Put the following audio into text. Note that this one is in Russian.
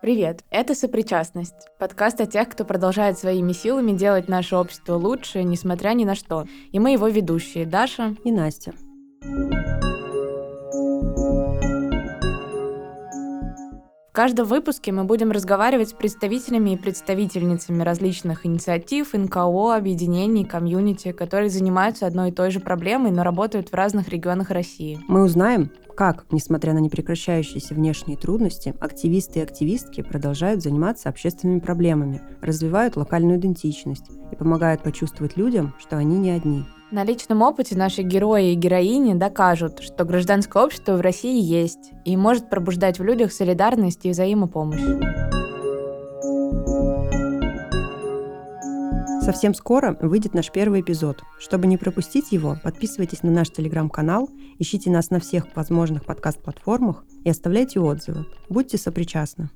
Привет, это «Сопричастность» — подкаст о тех, кто продолжает своими силами делать наше общество лучше, несмотря ни на что. И мы его ведущие Даша и Настя. В каждом выпуске мы будем разговаривать с представителями и представительницами различных инициатив, НКО, объединений, комьюнити, которые занимаются одной и той же проблемой, но работают в разных регионах России. Мы узнаем, как, несмотря на непрекращающиеся внешние трудности, активисты и активистки продолжают заниматься общественными проблемами, развивают локальную идентичность и помогают почувствовать людям, что они не одни. На личном опыте наши герои и героини докажут, что гражданское общество в России есть и может пробуждать в людях солидарность и взаимопомощь. Совсем скоро выйдет наш первый эпизод. Чтобы не пропустить его, подписывайтесь на наш телеграм-канал, ищите нас на всех возможных подкаст-платформах и оставляйте отзывы. Будьте сопричастны.